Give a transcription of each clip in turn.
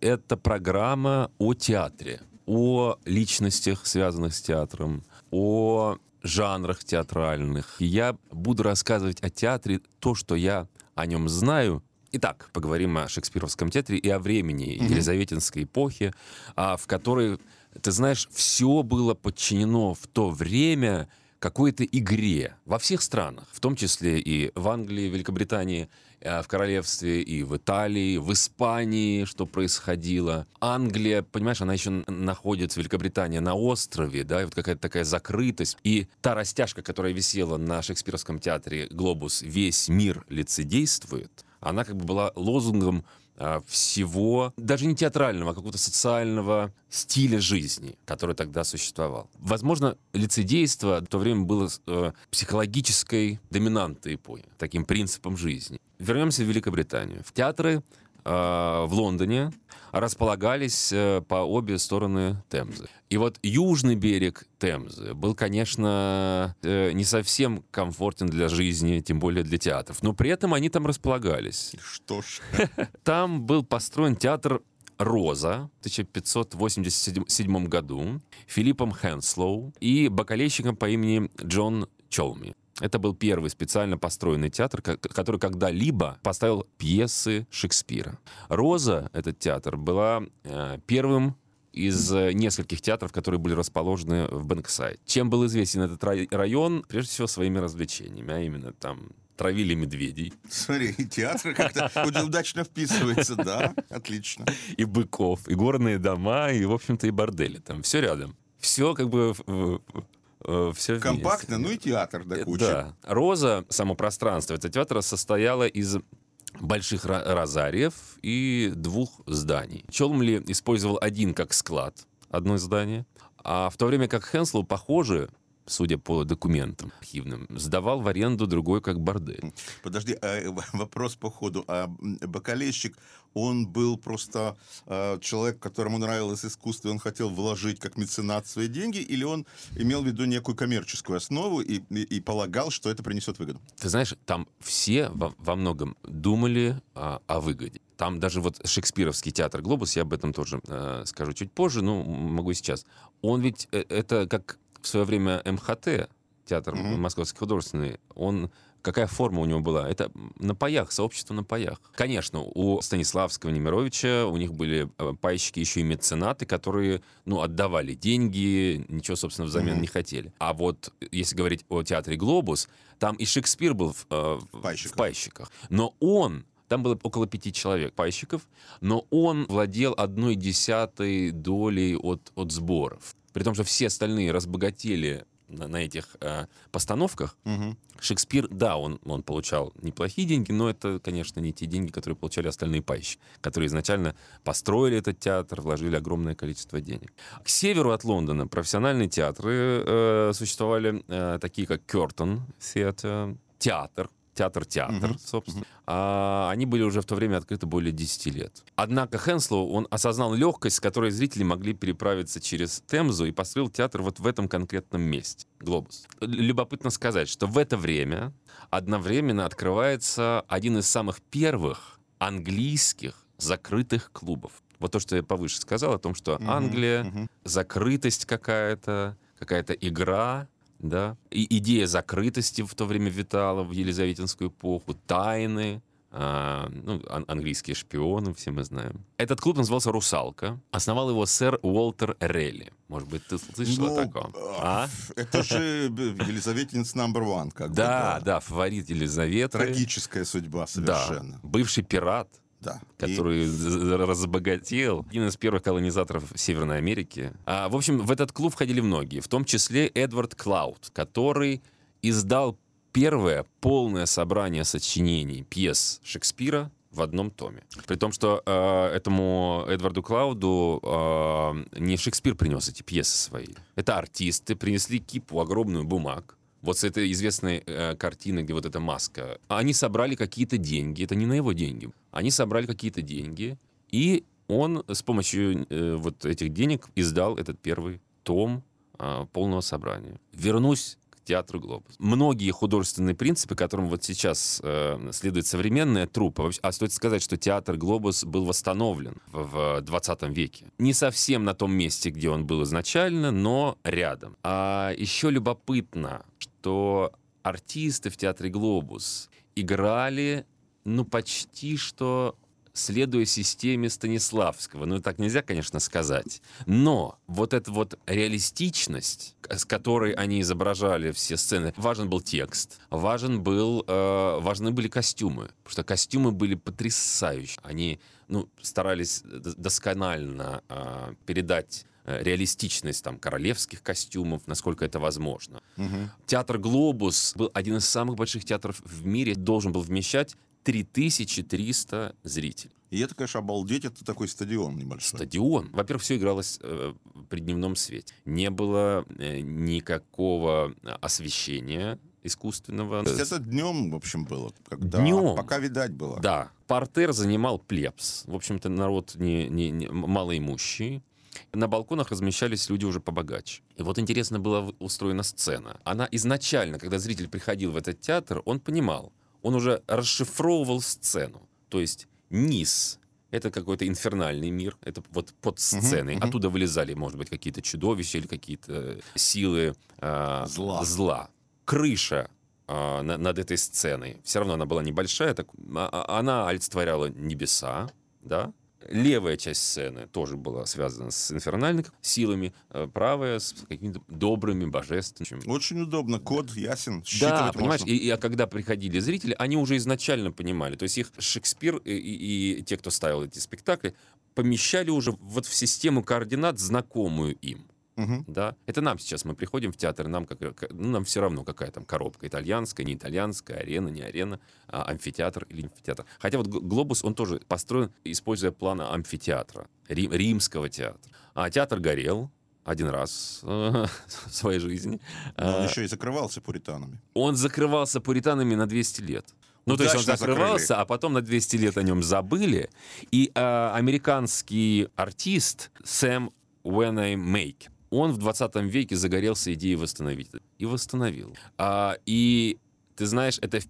это программа о театре, о личностях, связанных с театром, о жанрах театральных. Я буду рассказывать о театре то, что я о нем знаю. Итак, поговорим о шекспировском театре и о времени mm-hmm. Елизаветинской эпохи, а, в которой, ты знаешь, все было подчинено в то время какой-то игре во всех странах, в том числе и в Англии, Великобритании, в королевстве, и в Италии, в Испании, что происходило. Англия, понимаешь, она еще находится, Великобритания, на острове, да, и вот какая-то такая закрытость. И та растяжка, которая висела на шекспировском театре «Глобус», «Весь мир лицедействует», она как бы была лозунгом всего, даже не театрального, а какого-то социального стиля жизни, который тогда существовал. Возможно, лицедейство в то время было э, психологической доминантой эпохи, таким принципом жизни. Вернемся в Великобританию. В театры Э, в Лондоне располагались э, по обе стороны Темзы. И вот южный берег Темзы был, конечно, э, не совсем комфортен для жизни, тем более для театров. Но при этом они там располагались. Что ж. Там был построен театр Роза в 1587 году Филиппом Хенслоу и бокалейщиком по имени Джон Чолми. Это был первый специально построенный театр, который когда-либо поставил пьесы Шекспира. «Роза», этот театр, была э, первым из э, нескольких театров, которые были расположены в Бэнксайд. Чем был известен этот район? Прежде всего, своими развлечениями, а именно там травили медведей. Смотри, театр как-то удачно вписывается, да, отлично. И быков, и горные дома, и, в общем-то, и бордели. Там все рядом. Все как бы э, все Компактно, вместе. ну и театр до кучи. Да. Роза, само пространство этого театра состояло из больших розариев и двух зданий. Челмли использовал один как склад, одно здание, а в то время как Хенслоу, похоже, судя по документам архивным, сдавал в аренду другой как бордель. Подожди, а, вопрос по ходу. А бакалейщик, он был просто а, человек, которому нравилось искусство, и он хотел вложить как меценат свои деньги, или он имел в виду некую коммерческую основу и, и, и полагал, что это принесет выгоду? Ты знаешь, там все во, во многом думали а, о выгоде. Там даже вот шекспировский театр «Глобус», я об этом тоже э, скажу чуть позже, но могу сейчас. Он ведь, э, это как в свое время МХТ, театр mm-hmm. Московский художественный, он какая форма у него была? Это на паях, сообщество на паях. Конечно, у Станиславского Немировича у них были э, пайщики еще и меценаты, которые, ну, отдавали деньги, ничего, собственно, взамен mm-hmm. не хотели. А вот если говорить о театре «Глобус», там и Шекспир был в, э, в пайщиках. Но он там было около пяти человек, пайщиков, но он владел одной десятой долей от, от сборов при том, что все остальные разбогатели на, на этих э, постановках, угу. Шекспир, да, он, он получал неплохие деньги, но это, конечно, не те деньги, которые получали остальные пайщики, которые изначально построили этот театр, вложили огромное количество денег. К северу от Лондона профессиональные театры э, существовали, э, такие как Кертон театр, театр театр-театр, угу. собственно. А, они были уже в то время открыты более 10 лет. Однако Хенслоу, он осознал легкость, с которой зрители могли переправиться через Темзу и построил театр вот в этом конкретном месте, Глобус. Любопытно сказать, что в это время одновременно открывается один из самых первых английских закрытых клубов. Вот то, что я повыше сказал, о том, что Англия, угу. закрытость какая-то, какая-то игра, да, и идея закрытости в то время витала в Елизаветинскую эпоху, тайны, а, ну, ан- английские шпионы, все мы знаем. Этот клуб назывался «Русалка». Основал его сэр Уолтер Релли. Может быть, ты слышал ну, о таком? А? Это же Елизаветинс номер один. Как да, бы, да, да, фаворит Елизаветы. Трагическая судьба совершенно. Да, бывший пират да. который и... разбогател. Один из первых колонизаторов Северной Америки. А, в общем, в этот клуб входили многие, в том числе Эдвард Клауд, который издал первое полное собрание сочинений пьес Шекспира в одном томе. При том, что э, этому Эдварду Клауду э, не Шекспир принес эти пьесы свои. Это артисты принесли кипу огромную бумаг, вот с этой известной э, картины, где вот эта маска, они собрали какие-то деньги, это не на его деньги, они собрали какие-то деньги, и он с помощью э, вот этих денег издал этот первый том э, полного собрания. Вернусь к театру «Глобус». Многие художественные принципы, которым вот сейчас э, следует современная труппа, а стоит сказать, что театр «Глобус» был восстановлен в, в 20 веке. Не совсем на том месте, где он был изначально, но рядом. А еще любопытно, что артисты в театре «Глобус» играли ну, почти что следуя системе Станиславского. Ну, так нельзя, конечно, сказать. Но вот эта вот реалистичность, с которой они изображали все сцены, важен был текст, важен был, э, важны были костюмы, потому что костюмы были потрясающие. Они ну, старались досконально э, передать реалистичность там королевских костюмов, насколько это возможно. Угу. Театр «Глобус» был один из самых больших театров в мире, должен был вмещать 3300 зрителей. И это, конечно, обалдеть, это такой стадион небольшой. Стадион. Во-первых, все игралось э, при дневном свете. Не было э, никакого освещения искусственного. То есть это днем, в общем, было? Когда, днем. Пока видать было. Да. Портер занимал плебс. В общем-то, народ не, не, не малоимущий. На балконах размещались люди уже побогаче. И вот интересно была устроена сцена. Она изначально, когда зритель приходил в этот театр, он понимал, он уже расшифровывал сцену. То есть низ — это какой-то инфернальный мир, это вот под сценой. Угу, угу. Оттуда вылезали, может быть, какие-то чудовища или какие-то силы э, зла. зла. Крыша э, над этой сценой, все равно она была небольшая, так, а, она олицетворяла небеса, да, Левая часть сцены тоже была связана с инфернальными силами, э, правая с какими-то добрыми, божественными. Очень удобно, код ясен, Да, понимаешь, и, и, а когда приходили зрители, они уже изначально понимали, то есть их Шекспир и, и, и те, кто ставил эти спектакли, помещали уже вот в систему координат, знакомую им. Угу. Да? Это нам сейчас мы приходим в театр, нам, как, ну, нам все равно, какая там коробка, итальянская, не итальянская, арена, не арена, а амфитеатр или амфитеатр. Хотя вот глобус, он тоже построен, используя план амфитеатра, рим, римского театра. А театр горел, один раз в своей жизни. Но он а, еще и закрывался пуританами. Он закрывался пуританами на 200 лет. Ну, то есть он закрывался, закрыли. а потом на 200 лет о нем забыли. И э, американский артист Сэм Уэнай Мейк, он в 20 веке загорелся идеей восстановить. И восстановил. А, и ты знаешь, это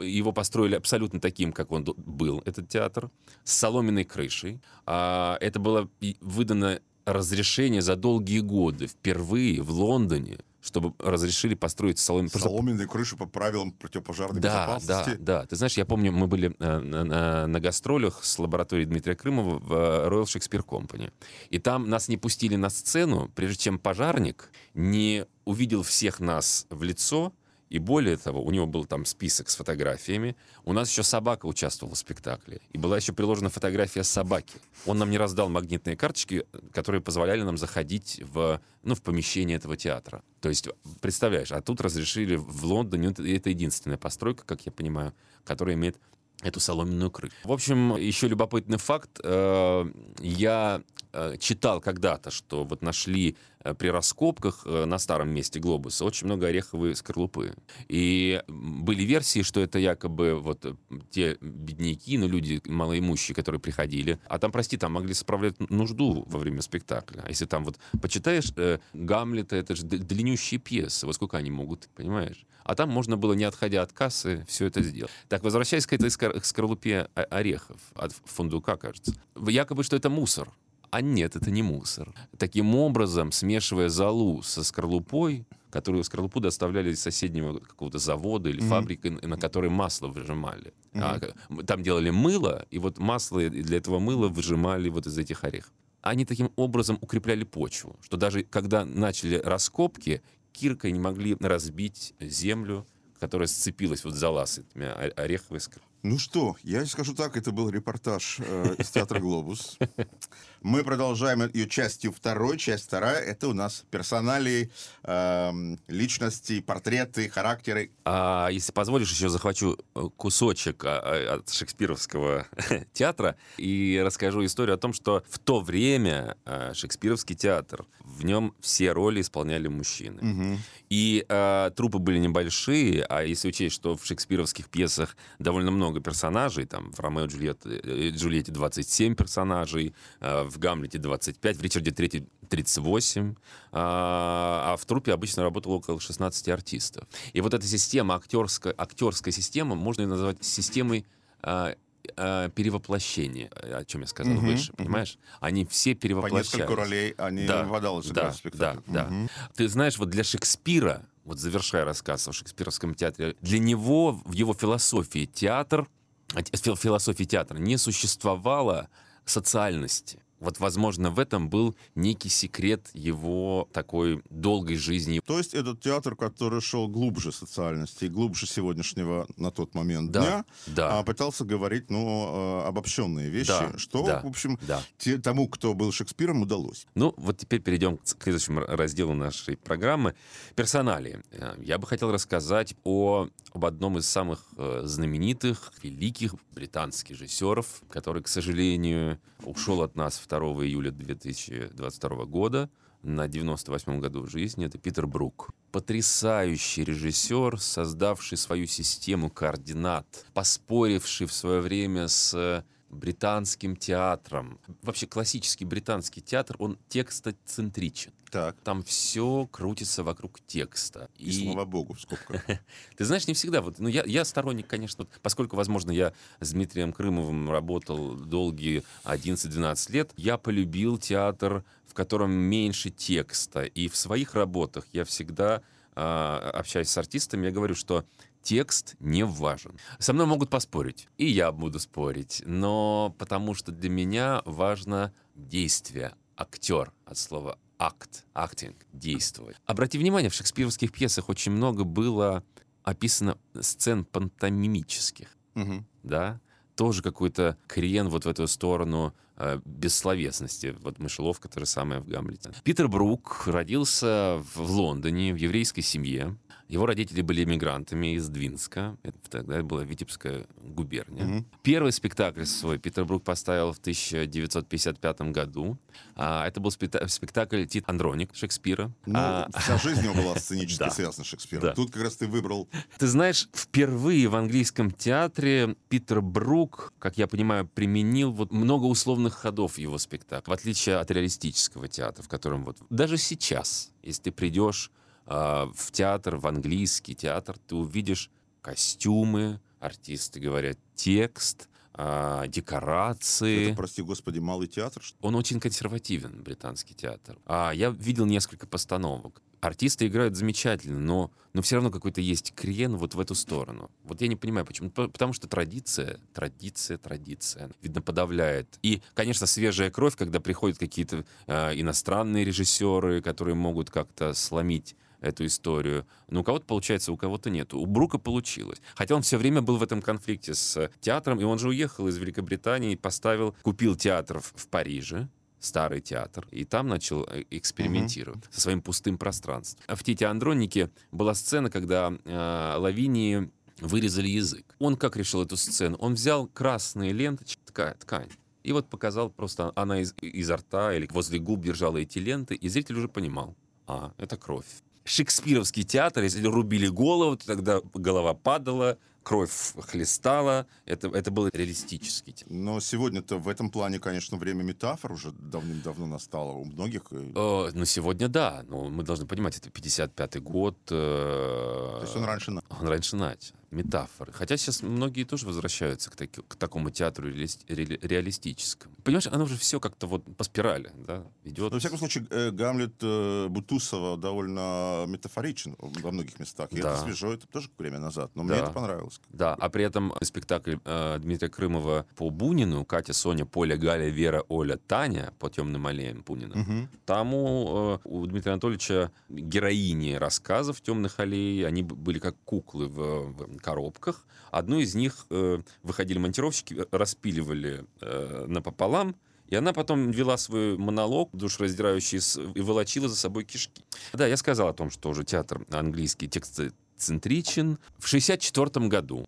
его построили абсолютно таким, как он был, этот театр, с соломенной крышей. А, это было выдано разрешение за долгие годы впервые в Лондоне чтобы разрешили построить соломен... соломенную крышу по правилам противопожарной да, безопасности. Да, да. Ты знаешь, я помню, мы были э, на, на, на гастролях с лабораторией Дмитрия Крымова в э, Royal Shakespeare Company. И там нас не пустили на сцену, прежде чем пожарник не увидел всех нас в лицо, и более того, у него был там список с фотографиями. У нас еще собака участвовала в спектакле. И была еще приложена фотография собаки. Он нам не раздал магнитные карточки, которые позволяли нам заходить в, ну, в помещение этого театра. То есть, представляешь, а тут разрешили в Лондоне, это единственная постройка, как я понимаю, которая имеет эту соломенную крышу. В общем, еще любопытный факт. Э, я э, читал когда-то, что вот нашли при раскопках на старом месте глобуса очень много ореховой скорлупы. И были версии, что это якобы вот те бедняки, ну, люди малоимущие, которые приходили. А там, прости, там могли справлять нужду во время спектакля. А если там вот почитаешь э, Гамлета, это же длиннющие пьесы. Во сколько они могут, понимаешь? А там можно было, не отходя от кассы, все это сделать. Так, возвращаясь к этой скорлупе орехов, от фундука, кажется. Якобы, что это мусор. А нет, это не мусор. Таким образом, смешивая золу со скорлупой, которую скорлупу доставляли из соседнего какого-то завода или mm-hmm. фабрики, на которой масло выжимали. Mm-hmm. А, там делали мыло, и вот масло для этого мыла выжимали вот из этих орехов. Они таким образом укрепляли почву, что даже когда начали раскопки, киркой не могли разбить землю, которая сцепилась вот за лаз этими ореховой скорлупой. Ну что, я скажу так, это был репортаж э, из театра «Глобус». Мы продолжаем ее частью второй. Часть вторая — это у нас персоналии, э, личности, портреты, характеры. А если позволишь, еще захвачу э, кусочек а, а, от шекспировского театра и расскажу историю о том, что в то время э, шекспировский театр, в нем все роли исполняли мужчины. Угу. И э, трупы были небольшие, а если учесть, что в шекспировских пьесах довольно много много персонажей, там в Ромео и Джульетте, э, Джульетте 27 персонажей, э, в Гамлете 25, в Ричарде 3 38, а, а в трупе обычно работало около 16 артистов. И вот эта система, актерская, актерская система, можно ее назвать системой а, а, перевоплощения, о чем я сказал Мгм, выше, мгм. понимаешь? Они все По перевоплощаются. несколько ролей они Да, выдалось да, спектакле. да, да. Мгм. Ты знаешь, вот для Шекспира, вот завершая рассказ о шекспировском театре, для него в его философии театр, те- фил- философии театра не существовало социальности. Вот, возможно, в этом был некий секрет его такой долгой жизни. То есть этот театр, который шел глубже социальности и глубже сегодняшнего на тот момент Да, дня, да. а пытался говорить, ну, обобщенные вещи, Да, что, да. в общем, Да. те- тому, кто был Шекспиром, удалось. Ну, вот теперь перейдем к следующему разделу нашей программы. Персоналии. Э, Я бы хотел рассказать о, об одном из самых э, знаменитых, великих британских режиссеров, который, к сожалению, ушел от нас 2 июля 2022 года на 98-м году жизни. Это Питер Брук. Потрясающий режиссер, создавший свою систему координат, поспоривший в свое время с британским театром. Вообще классический британский театр, он текстоцентричен. Так. Там все крутится вокруг текста. И, слава богу, в скобках. Ты знаешь, не всегда. Вот, ну, я, я сторонник, конечно, вот, поскольку, возможно, я с Дмитрием Крымовым работал долгие 11-12 лет, я полюбил театр, в котором меньше текста. И в своих работах я всегда, а, общаясь с артистами, я говорю, что текст не важен. Со мной могут поспорить, и я буду спорить, но потому что для меня важно действие, актер от слова акт, актинг, действовать. Обрати внимание, в шекспировских пьесах очень много было описано сцен пантомимических, Мгм. да, тоже какой-то крен вот в эту сторону э, бессловесности. Вот мышеловка то же самое в Гамлете. Питер Брук родился в Лондоне в еврейской семье. Его родители были эмигрантами из Двинска. Это тогда была Витебская губерния. Мгм. Первый спектакль свой Питер Брук поставил в 1955 году. А, это был спекта- спектакль «Тит Андроник» Шекспира. Ну, А, вся жизнь у него была сценически Да. связана с Шекспиром. Да. Тут как раз ты выбрал Ты знаешь, впервые в английском театре Питер Брук, как я понимаю, применил вот много условных ходов его спектакля, в отличие от реалистического театра, в котором вот даже сейчас, если ты придешь в театр, в английский театр, ты увидишь костюмы, артисты говорят текст, а, декорации. Это, прости господи, малый театр. что Он очень консервативен, британский театр. А я видел несколько постановок. Артисты играют замечательно, но, но все равно какой-то есть крен вот в эту сторону. Вот я не понимаю, почему. Потому что традиция, традиция, традиция, видно, подавляет. И, конечно, свежая кровь, когда приходят какие-то э, иностранные режиссеры, которые могут как-то сломить эту историю. Но у кого-то получается, у кого-то нет. У Брука получилось. Хотя он все время был в этом конфликте с театром, и он же уехал из Великобритании, поставил, купил театр в, Париже, старый театр, и там начал э, экспериментировать со своим пустым пространством. А в «Тите Андронике» была сцена, когда э, Лавинии вырезали язык. Он как решил эту сцену? Он взял красные ленточки, ткань, ткань и вот показал просто, она из, изо рта или возле губ держала эти ленты, и зритель уже понимал, а, это кровь. Шекспировский театр, если рубили голову, то тогда голова падала, кровь хлестала. Это, это был реалистический театр. Но сегодня-то в этом плане, конечно, время метафор уже давным-давно настало у многих. Э, ну, сегодня да. Но мы должны понимать, это 55-й год. э, То есть он раньше... на- Он раньше начал. Метафоры. Хотя сейчас многие тоже возвращаются к, таки- к такому театру реалис- ре- реалистическому. Понимаешь, оно уже все как-то вот по спирали, да, идет. Но, во всяком случае, э, Гамлет э, Бутусова довольно метафоричен во многих местах. И Да. это свежо, это тоже время назад. Но мне Да. это понравилось. Да, а при этом спектакль э, Дмитрия Крымова по Бунину, Катя, Соня, Поля, Галя, Вера, Оля, Таня по темным аллеям Бунина, Мгм. Там у, э, у Дмитрия Анатольевича героини рассказов «Темных аллей». Они были как куклы в, в коробках. Одну из них э, выходили монтировщики, э, распиливали э, напополам, и она потом вела свой монолог душераздирающий и волочила за собой кишки. Да, я сказал о том, что уже театр английский текстоцентричен. В 1964 году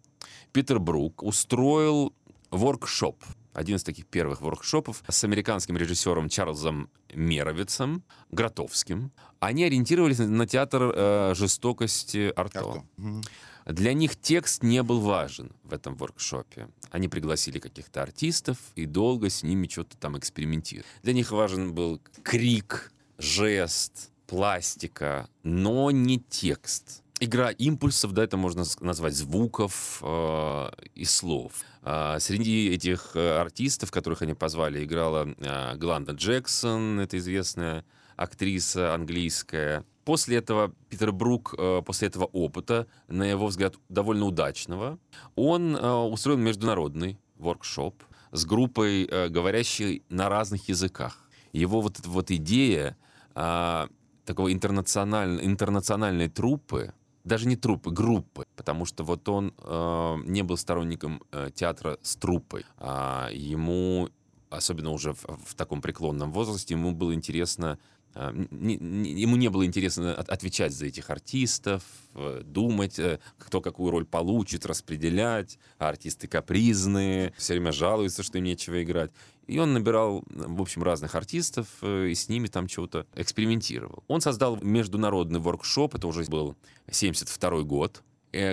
Питер Брук устроил воркшоп, один из таких первых воркшопов с американским режиссером Чарльзом Меровицем, Гротовским. Они ориентировались на театр э, жестокости Арто. Мгм. Для них текст не был важен в этом воркшопе. Они пригласили каких-то артистов и долго с ними что-то там экспериментировали. Для них важен был крик, жест, пластика, но не текст. Игра импульсов, да, это можно назвать звуков э, и слов. А среди этих э, артистов, которых они позвали, играла э, Гланда Джексон, это известная актриса английская. После этого Питер Брук, э, после этого опыта, на его взгляд, довольно удачного, он э, устроил международный воркшоп с группой, э, говорящей на разных языках. Его вот эта вот идея а, такого интернациональной, интернациональной труппы, даже не труппы, группы, потому что вот он не был сторонником театра с труппой. А ему, особенно уже в, в таком преклонном возрасте, ему было интересно ему не было интересно отвечать за этих артистов, э, думать, э, кто какую роль получит, распределять. А артисты капризные, все время жалуются, что им нечего играть. И он набирал, в общем, разных артистов э, и с ними там чего-то экспериментировал. Он создал международный воркшоп, это уже был 72 год,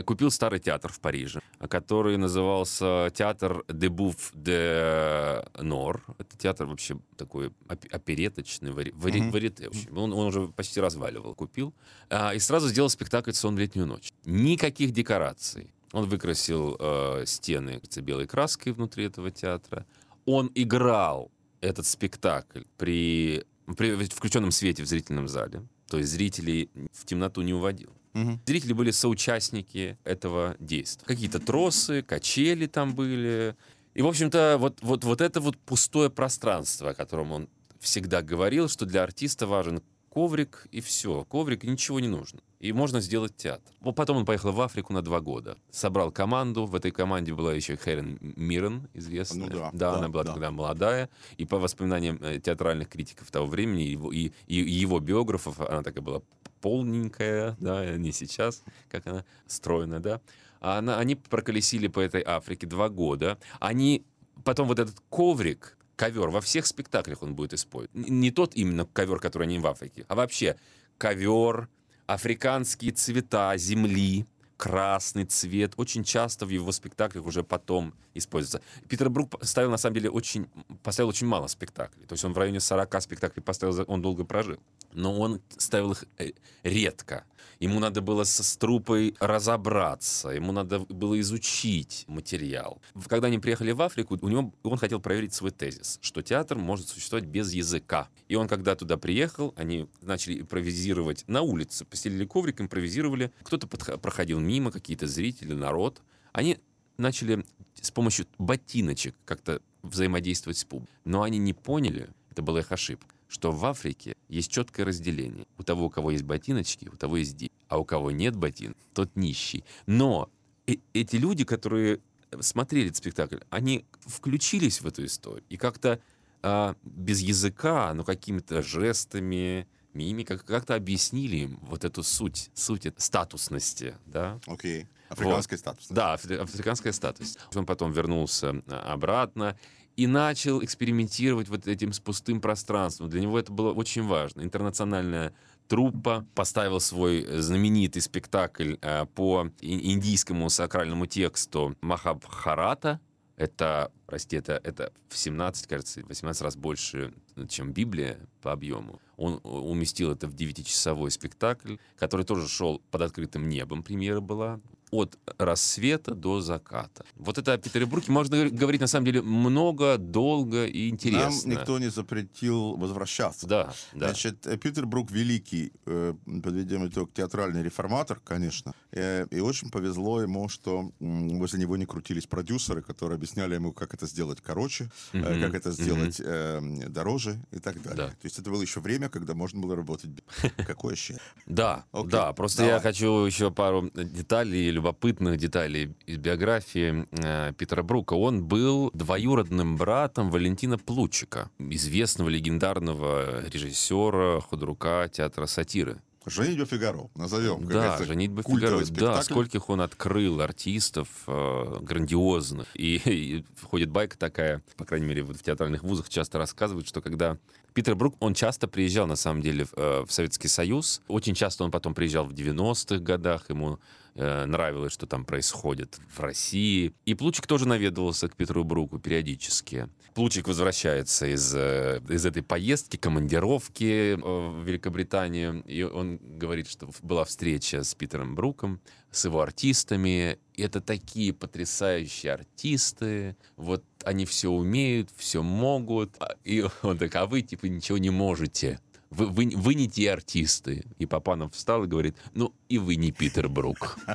купил старый театр в Париже, который назывался театр де Буф де Нор. Это театр вообще такой опереточный, вари, вари, mm-hmm. варите. В общем. Он, он уже почти разваливал. Купил. А, и сразу сделал спектакль «Сон в летнюю ночь». Никаких декораций. Он выкрасил э, стены белой краской внутри этого театра. Он играл этот спектакль при, при включенном свете в зрительном зале. То есть зрителей в темноту не уводил. Угу. Зрители были соучастники этого действия. Какие-то тросы, качели там были. И, в общем-то, вот, вот, вот это вот пустое пространство, о котором он всегда говорил, что для артиста важен коврик и все. Коврик, ничего не нужно. И можно сделать театр. Потом он поехал в Африку на два года. Собрал команду. В этой команде была еще Херен Миррен, известная. Ну, да, да, да, она была да. тогда молодая. И по воспоминаниям э, театральных критиков того времени его, и, и его биографов, она такая была полненькая, да, не сейчас, как она стройная, да. А она, они проколесили по этой Африке два года. Они потом вот этот коврик, ковер, во всех спектаклях он будет использовать. Не тот именно ковер, который они в Африке, а вообще ковер, африканские цвета земли, красный цвет очень часто в его спектаклях уже потом используется. Питер Брук ставил, на самом деле, очень, поставил очень мало спектаклей. То есть он в районе 40 спектаклей поставил, он долго прожил. Но он ставил их э, редко. Ему надо было с, трупой разобраться, ему надо было изучить материал. Когда они приехали в Африку, у него, он хотел проверить свой тезис, что театр может существовать без языка. И он, когда туда приехал, они начали импровизировать на улице, постелили коврик, импровизировали. Кто-то проходил мимо, какие-то зрители, народ. Они начали с помощью ботиночек как-то взаимодействовать с публикой. Но они не поняли, это была их ошибка, что в Африке есть четкое разделение. У того, у кого есть ботиночки, у того есть деньги. А у кого нет ботин, тот нищий. Но э эти люди, которые смотрели этот спектакль, они включились в эту историю. И как-то а, без языка, но какими-то жестами, мимикой, как-то объяснили им вот эту суть, суть статусности, да. Окей. Okay. Африканская вот. статусность. Да, африканская статусность. Он потом вернулся а, обратно и начал экспериментировать вот этим с пустым пространством. Для него это было очень важно. Интернациональная труппа поставил свой знаменитый спектакль э, по индийскому сакральному тексту Махабхарата. Это, прости, это, это в 17, кажется, 18 раз больше, чем Библия по объему. Он уместил это в девятичасовой спектакль, который тоже шел под открытым небом. Премьера была от рассвета до заката. Вот это о Петербурге можно говорить на самом деле много, долго и интересно. Нам никто не запретил возвращаться. Да, да. Значит, э, Петербург великий, э, подведем итог, театральный реформатор, конечно. Э, и очень повезло ему, что возле него не крутились продюсеры, которые объясняли ему, как это сделать короче, mm-hmm. как это сделать mm-hmm. дороже и так далее. Да. То есть это было еще время, когда можно было работать. Какое счастье. Да, да. Просто я хочу еще пару деталей любопытных деталей из биографии э, Питера Брука. Он был двоюродным братом Валентина Плучика, известного легендарного режиссера, худрука театра сатиры. «Женитьба Фигаро», назовем. Да, «Женитьба Фигаро», да, скольких он открыл артистов э, грандиозных. И, и входит байка такая, по крайней мере, в театральных вузах часто рассказывают, что когда Питер Брук, он часто приезжал, на самом деле, в, э, в Советский Союз. Очень часто он потом приезжал в 90-х годах, ему нравилось, что там происходит в России. И Плучик тоже наведывался к Петру Бруку периодически. Плучик возвращается из, э, из этой поездки, командировки э, в Великобританию, и он говорит, что была встреча с Питером Бруком, с его артистами. И это такие потрясающие артисты. Вот они все умеют, все могут. А, и он так, а вы типа ничего не можете. Вы, вы, вы не те артисты. И Папанов встал и говорит, ну и вы не Питер Брук.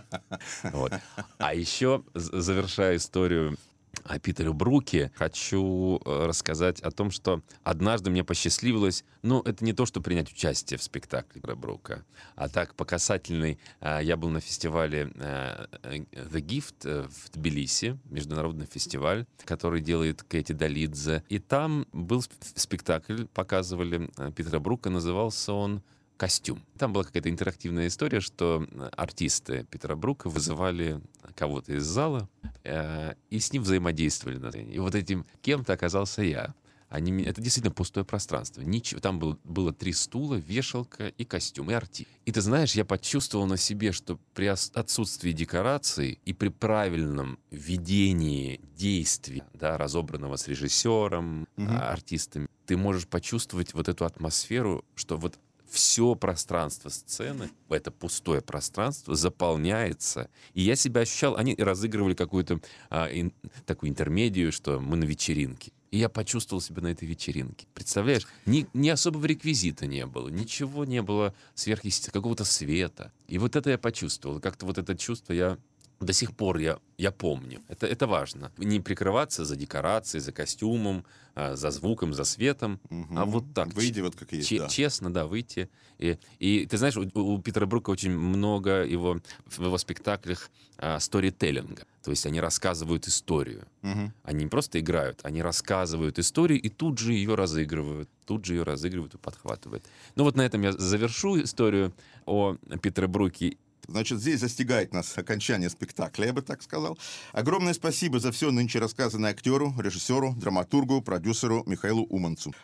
Вот. А еще, завершая историю о Питере Бруке. Хочу э, рассказать о том, что однажды мне посчастливилось, ну, это не то, что принять участие в спектакле Питера Брука, а так, по касательной, э, я был на фестивале э, The Gift в Тбилиси, международный фестиваль, который делает Кэти Долидзе, и там был спектакль, показывали Питера Брука, назывался он костюм. Там была какая-то интерактивная история, что артисты Питера Брука вызывали кого-то из зала э, и с ним взаимодействовали. И вот этим кем-то оказался я. Они, это действительно пустое пространство. Ничего, там был, было три стула, вешалка и костюм, и арти. И ты знаешь, я почувствовал на себе, что при отсутствии декораций и при правильном ведении действий, да, разобранного с режиссером, угу. артистами, ты можешь почувствовать вот эту атмосферу, что вот все пространство сцены, это пустое пространство, заполняется. И я себя ощущал, они разыгрывали какую-то а, ин, такую интермедию, что мы на вечеринке. И я почувствовал себя на этой вечеринке. Представляешь, ни, ни особого реквизита не было, ничего не было сверхъестественного, какого-то света. И вот это я почувствовал. Как-то вот это чувство я до сих пор я, я помню. Это, это важно. Не прикрываться за декорацией, за костюмом, а, за звуком, за светом, угу. а вот так. Выйди вот как есть, да. Честно, да, выйти. И, и ты знаешь, у, у Питера Брука очень много его, в его спектаклях а, сторителлинга. То есть они рассказывают историю. Угу. Они не просто играют, они рассказывают историю и тут же ее разыгрывают. Тут же ее разыгрывают и подхватывают. Ну вот на этом я завершу историю о Питере Бруке Значит, здесь застигает нас окончание спектакля, я бы так сказал. Огромное спасибо за все нынче рассказанное актеру, режиссеру, драматургу, продюсеру Михаилу Уманцу.